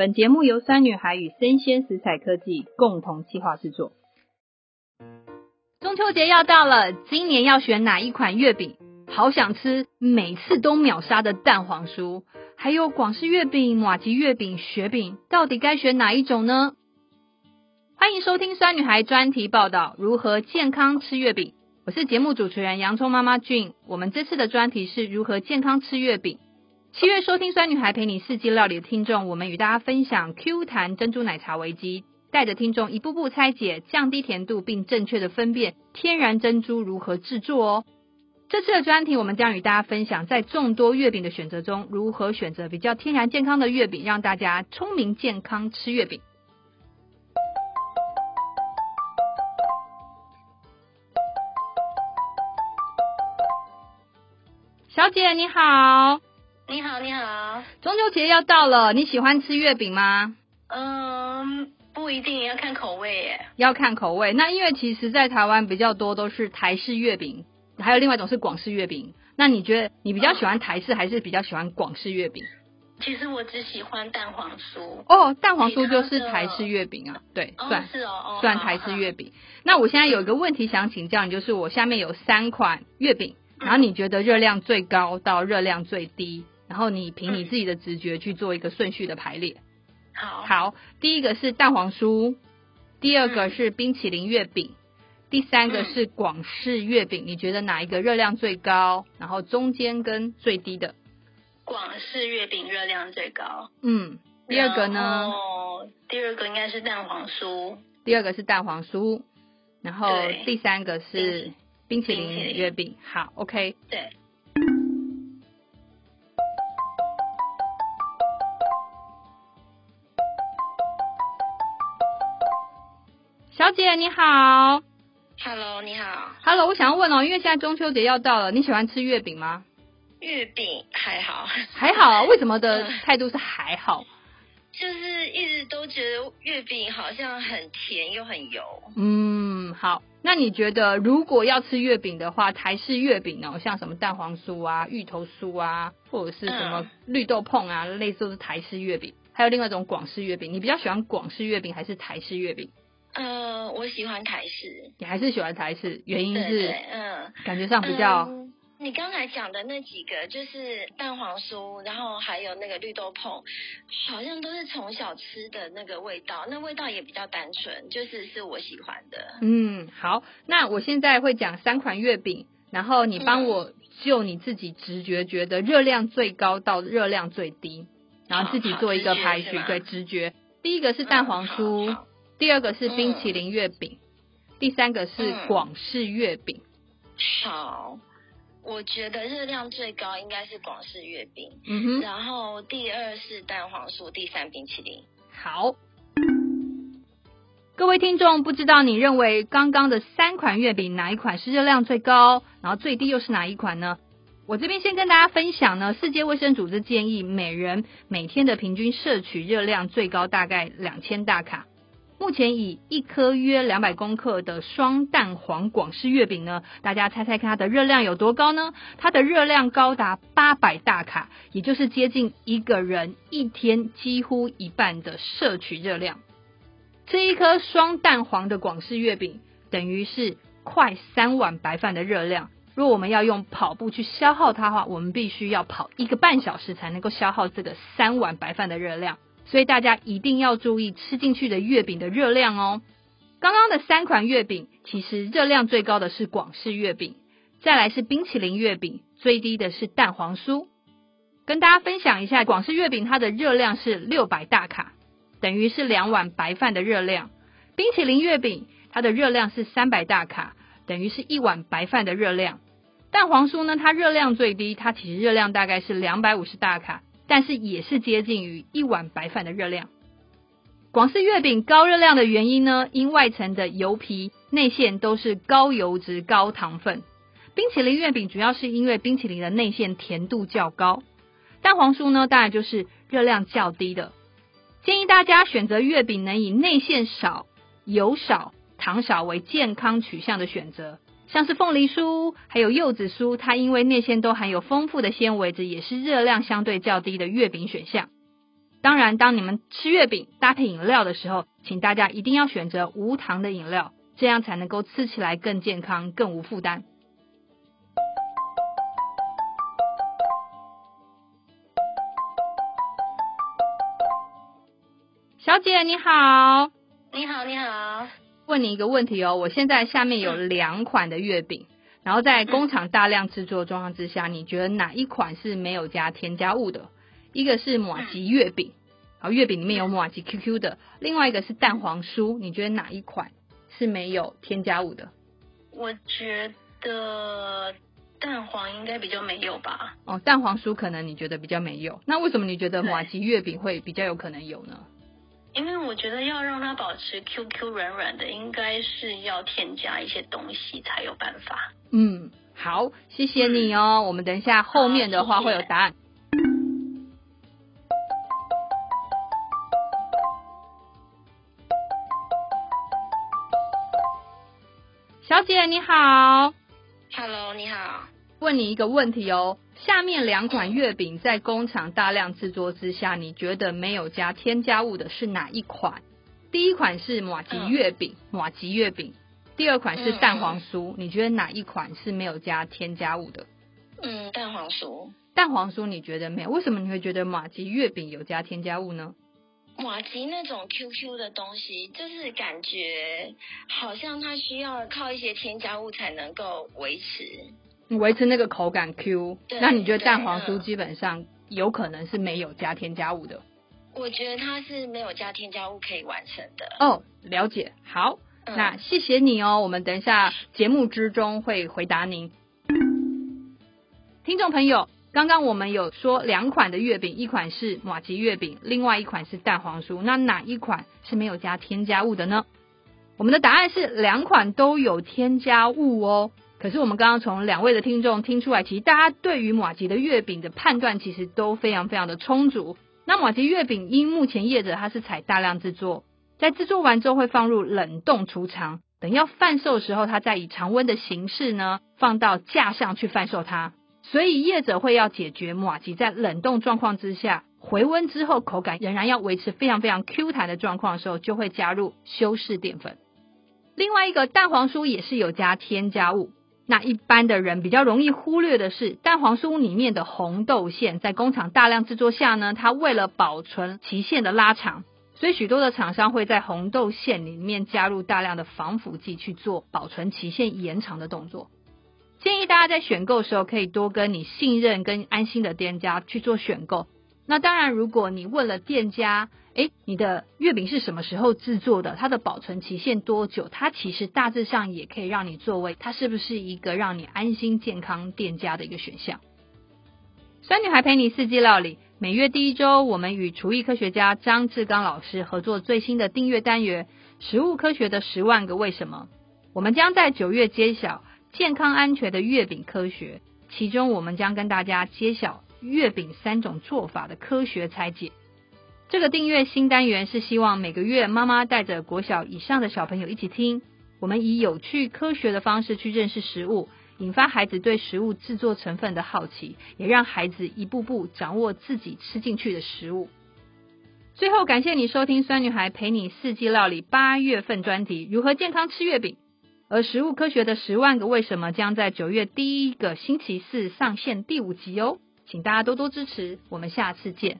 本节目由酸女孩与生鲜食材科技共同企划制作。中秋节要到了，今年要选哪一款月饼？好想吃每次都秒杀的蛋黄酥，还有广式月饼、马吉月饼、雪饼，到底该选哪一种呢？欢迎收听酸女孩专题报道，如何健康吃月饼。我是节目主持人洋葱妈妈俊。我们这次的专题是如何健康吃月饼。七月收听酸女孩陪你四季料理的听众，我们与大家分享 Q 弹珍珠奶茶危机，带着听众一步步拆解，降低甜度，并正确的分辨天然珍珠如何制作哦。这次的专题，我们将与大家分享，在众多月饼的选择中，如何选择比较天然健康的月饼，让大家聪明健康吃月饼。小姐你好。你好，你好。中秋节要到了，你喜欢吃月饼吗？嗯，不一定，要看口味耶。要看口味。那因为其实，在台湾比较多都是台式月饼，还有另外一种是广式月饼。那你觉得你比较喜欢台式，还是比较喜欢广式月饼？其实我只喜欢蛋黄酥。哦，蛋黄酥就是台式月饼啊，对，算、哦、是哦，算台式月饼。那我现在有一个问题想请教你，就是我下面有三款月饼，然后你觉得热量最高到热量最低？然后你凭你自己的直觉去做一个顺序的排列。好，好，第一个是蛋黄酥，第二个是冰淇淋月饼，第三个是广式月饼。你觉得哪一个热量最高？然后中间跟最低的？广式月饼热量最高。嗯，第二个呢？哦，第二个应该是蛋黄酥。第二个是蛋黄酥，然后第三个是冰淇淋月饼。好，OK。对。小姐你好，Hello，你好，Hello，我想要问哦，因为现在中秋节要到了，你喜欢吃月饼吗？月饼还好，还好，为什么的态度是还好？就是一直都觉得月饼好像很甜又很油。嗯，好，那你觉得如果要吃月饼的话，台式月饼呢，像什么蛋黄酥啊、芋头酥啊，或者是什么绿豆椪啊，嗯、类似都是台式月饼，还有另外一种广式月饼，你比较喜欢广式月饼还是台式月饼？呃，我喜欢台式。你还是喜欢台式，原因是，嗯，感觉上比较。嗯、你刚才讲的那几个，就是蛋黄酥，然后还有那个绿豆椪，好像都是从小吃的那个味道，那味道也比较单纯，就是是我喜欢的。嗯，好，那我现在会讲三款月饼，然后你帮我就你自己直觉觉得热量最高到热量最低，然后自己做一个排序，对，直觉。第一个是蛋黄酥。嗯第二个是冰淇淋月饼，嗯、第三个是广式月饼。嗯。好，我觉得热量最高应该是广式月饼。嗯哼。然后第二是蛋黄酥，第三冰淇淋。好，各位听众，不知道你认为刚刚的三款月饼哪一款是热量最高，然后最低又是哪一款呢？我这边先跟大家分享呢，世界卫生组织建议每人每天的平均摄取热量最高大概两千大卡。目前以一颗约两百公克的双蛋黄广式月饼呢，大家猜猜看它的热量有多高呢？它的热量高达八百大卡，也就是接近一个人一天几乎一半的摄取热量。这一颗双蛋黄的广式月饼，等于是快三碗白饭的热量。如果我们要用跑步去消耗它的话，我们必须要跑一个半小时才能够消耗这个三碗白饭的热量。所以大家一定要注意吃进去的月饼的热量哦。刚刚的三款月饼，其实热量最高的是广式月饼，再来是冰淇淋月饼，最低的是蛋黄酥。跟大家分享一下，广式月饼它的热量是六百大卡，等于是两碗白饭的热量。冰淇淋月饼它的热量是三百大卡，等于是一碗白饭的热量。蛋黄酥呢，它热量最低，它其实热量大概是两百五十大卡。但是也是接近于一碗白饭的热量。广式月饼高热量的原因呢，因外层的油皮、内馅都是高油脂、高糖分。冰淇淋月饼主要是因为冰淇淋的内馅甜度较高。蛋黄酥呢，当然就是热量较低的。建议大家选择月饼能以内馅少、油少、糖少为健康取向的选择。像是凤梨酥，还有柚子酥，它因为内馅都含有丰富的纤维质，也是热量相对较低的月饼选项。当然，当你们吃月饼搭配饮料的时候，请大家一定要选择无糖的饮料，这样才能够吃起来更健康、更无负担。小姐你好，你好你好，问你一个问题哦，我现在下面有两款的月饼，然后在工厂大量制作状况之下，你觉得哪一款是没有加添加物的？一个是马吉月饼，好，月饼里面有马吉 QQ 的；另外一个是蛋黄酥，你觉得哪一款是没有添加物的？我觉得蛋黄应该比较没有吧。哦，蛋黄酥可能你觉得比较没有，那为什么你觉得马吉月饼会比较有可能有呢？因为我觉得要让它保持 QQ 软软的，应该是要添加一些东西才有办法。嗯，好，谢谢你哦。嗯、我们等一下后面的话会有答案。小姐你好，Hello，你好。问你一个问题哦，下面两款月饼在工厂大量制作之下，你觉得没有加添加物的是哪一款？第一款是马吉月饼，马吉月饼；第二款是蛋黄酥，你觉得哪一款是没有加添加物的？嗯，蛋黄酥。蛋黄酥你觉得没有？为什么你会觉得马吉月饼有加添加物呢？马吉那种 QQ 的东西，就是感觉好像它需要靠一些添加物才能够维持，维持那个口感 Q。那你觉得蛋黄酥基本上有可能是没有加添加物的？我觉得它是没有加添加物可以完成的。哦，了解。好，嗯、那谢谢你哦。我们等一下节目之中会回答您，听众朋友。刚刚我们有说两款的月饼，一款是马吉月饼，另外一款是蛋黄酥。那哪一款是没有加添加物的呢？我们的答案是两款都有添加物哦。可是我们刚刚从两位的听众听出来，其实大家对于马吉的月饼的判断其实都非常非常的充足。那马吉月饼因目前业者它是采大量制作，在制作完之后会放入冷冻储藏，等要贩售的时候，它再以常温的形式呢放到架上去贩售它。所以业者会要解决马吉在冷冻状况之下回温之后口感仍然要维持非常非常 Q 弹的状况的时候，就会加入修饰淀粉。另外一个蛋黄酥也是有加添加物，那一般的人比较容易忽略的是蛋黄酥里面的红豆馅，在工厂大量制作下呢，它为了保存期限的拉长，所以许多的厂商会在红豆馅里面加入大量的防腐剂去做保存期限延长的动作。建议大家在选购时候，可以多跟你信任跟安心的店家去做选购。那当然，如果你问了店家，诶，你的月饼是什么时候制作的？它的保存期限多久？它其实大致上也可以让你作为它是不是一个让你安心健康店家的一个选项。酸女孩陪你四季料理，每月第一周，我们与厨艺科学家张志刚老师合作最新的订阅单元——食物科学的十万个为什么。我们将在九月揭晓。健康安全的月饼科学，其中我们将跟大家揭晓月饼三种做法的科学拆解。这个订阅新单元是希望每个月妈妈带着国小以上的小朋友一起听，我们以有趣科学的方式去认识食物，引发孩子对食物制作成分的好奇，也让孩子一步步掌握自己吃进去的食物。最后，感谢你收听酸女孩陪你四季料理八月份专题：如何健康吃月饼。而食物科学的十万个为什么将在九月第一个星期四上线第五集哦，请大家多多支持，我们下次见。